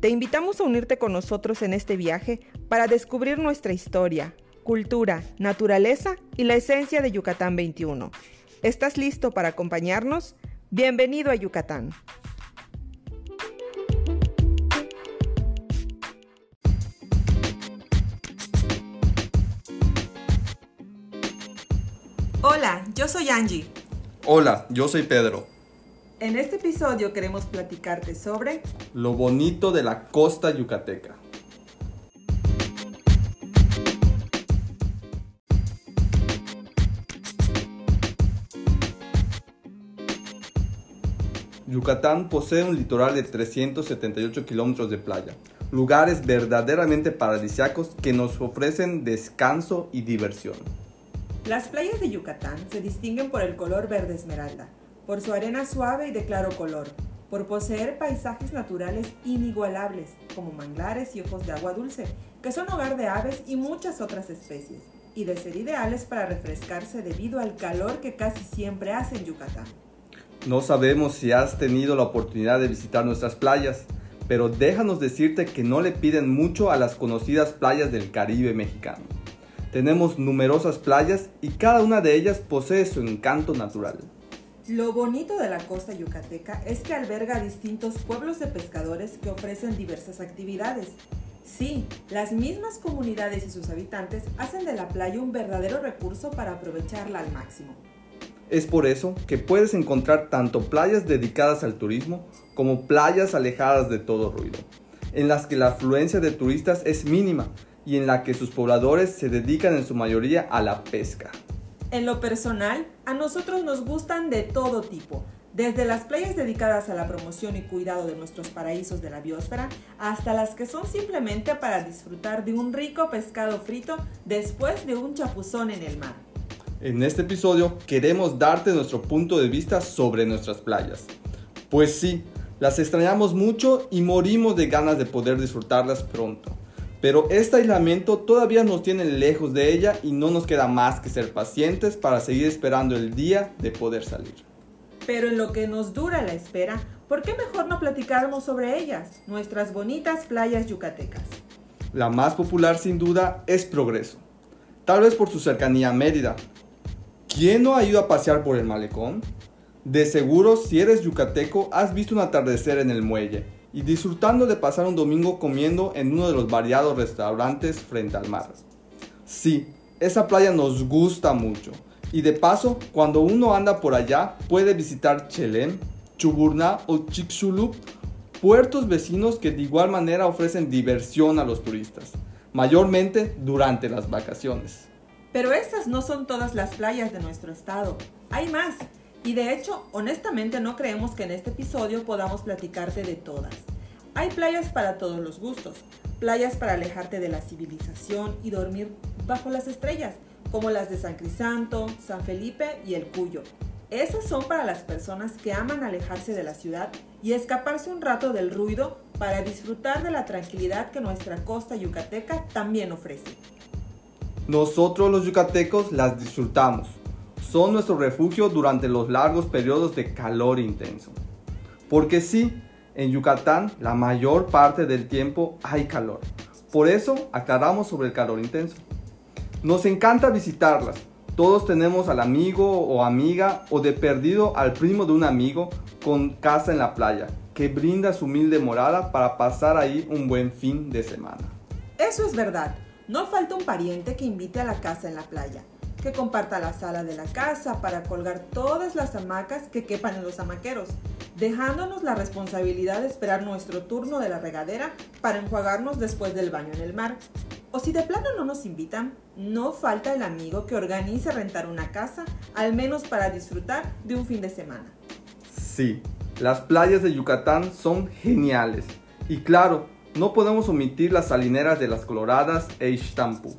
Te invitamos a unirte con nosotros en este viaje para descubrir nuestra historia, cultura, naturaleza y la esencia de Yucatán 21. ¿Estás listo para acompañarnos? Bienvenido a Yucatán. Hola, yo soy Angie. Hola, yo soy Pedro. En este episodio queremos platicarte sobre Lo bonito de la costa yucateca. Yucatán posee un litoral de 378 kilómetros de playa, lugares verdaderamente paradisíacos que nos ofrecen descanso y diversión. Las playas de Yucatán se distinguen por el color verde esmeralda, por su arena suave y de claro color, por poseer paisajes naturales inigualables, como manglares y ojos de agua dulce, que son hogar de aves y muchas otras especies, y de ser ideales para refrescarse debido al calor que casi siempre hace en Yucatán. No sabemos si has tenido la oportunidad de visitar nuestras playas, pero déjanos decirte que no le piden mucho a las conocidas playas del Caribe mexicano. Tenemos numerosas playas y cada una de ellas posee su encanto natural. Lo bonito de la costa yucateca es que alberga distintos pueblos de pescadores que ofrecen diversas actividades. Sí, las mismas comunidades y sus habitantes hacen de la playa un verdadero recurso para aprovecharla al máximo. Es por eso que puedes encontrar tanto playas dedicadas al turismo como playas alejadas de todo ruido, en las que la afluencia de turistas es mínima y en la que sus pobladores se dedican en su mayoría a la pesca. En lo personal, a nosotros nos gustan de todo tipo, desde las playas dedicadas a la promoción y cuidado de nuestros paraísos de la biosfera, hasta las que son simplemente para disfrutar de un rico pescado frito después de un chapuzón en el mar. En este episodio queremos darte nuestro punto de vista sobre nuestras playas. Pues sí, las extrañamos mucho y morimos de ganas de poder disfrutarlas pronto. Pero este aislamiento todavía nos tiene lejos de ella y no nos queda más que ser pacientes para seguir esperando el día de poder salir. Pero en lo que nos dura la espera, ¿por qué mejor no platicáramos sobre ellas, nuestras bonitas playas yucatecas? La más popular sin duda es Progreso, tal vez por su cercanía a Mérida, ¿Quién no ha ido a pasear por el malecón? De seguro, si eres yucateco, has visto un atardecer en el muelle y disfrutando de pasar un domingo comiendo en uno de los variados restaurantes frente al mar. Sí, esa playa nos gusta mucho. Y de paso, cuando uno anda por allá, puede visitar Chelem, Chuburná o Chicxulub, puertos vecinos que de igual manera ofrecen diversión a los turistas, mayormente durante las vacaciones. Pero estas no son todas las playas de nuestro estado. Hay más. Y de hecho, honestamente no creemos que en este episodio podamos platicarte de todas. Hay playas para todos los gustos. Playas para alejarte de la civilización y dormir bajo las estrellas, como las de San Crisanto, San Felipe y El Cuyo. Esas son para las personas que aman alejarse de la ciudad y escaparse un rato del ruido para disfrutar de la tranquilidad que nuestra costa yucateca también ofrece. Nosotros los yucatecos las disfrutamos. Son nuestro refugio durante los largos periodos de calor intenso. Porque sí, en Yucatán la mayor parte del tiempo hay calor. Por eso aclaramos sobre el calor intenso. Nos encanta visitarlas. Todos tenemos al amigo o amiga o de perdido al primo de un amigo con casa en la playa, que brinda su humilde morada para pasar ahí un buen fin de semana. Eso es verdad. No falta un pariente que invite a la casa en la playa, que comparta la sala de la casa para colgar todas las hamacas que quepan en los hamaqueros, dejándonos la responsabilidad de esperar nuestro turno de la regadera para enjuagarnos después del baño en el mar. O si de plano no nos invitan, no falta el amigo que organice rentar una casa, al menos para disfrutar de un fin de semana. Sí, las playas de Yucatán son geniales. Y claro, no podemos omitir las salineras de las Coloradas e Ixtampu,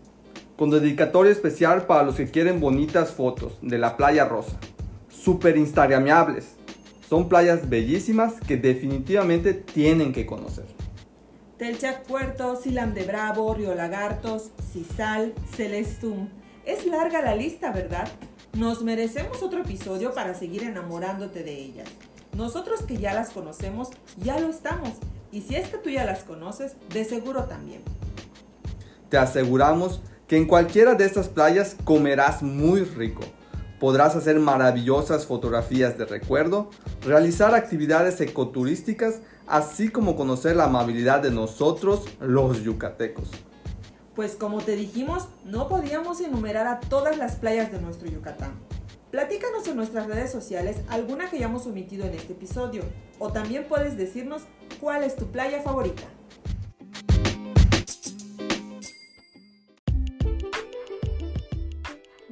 con dedicatoria especial para los que quieren bonitas fotos de la playa rosa. Super instagramiables. Son playas bellísimas que definitivamente tienen que conocer. Telchac Puerto, Silam de Bravo, Río Lagartos, Cisal, Celestum. Es larga la lista, ¿verdad? Nos merecemos otro episodio para seguir enamorándote de ellas. Nosotros que ya las conocemos, ya lo estamos. Y si es que tú ya las conoces, de seguro también. Te aseguramos que en cualquiera de estas playas comerás muy rico. Podrás hacer maravillosas fotografías de recuerdo, realizar actividades ecoturísticas, así como conocer la amabilidad de nosotros, los yucatecos. Pues como te dijimos, no podíamos enumerar a todas las playas de nuestro Yucatán. Platícanos en nuestras redes sociales alguna que hayamos omitido en este episodio, o también puedes decirnos cuál es tu playa favorita.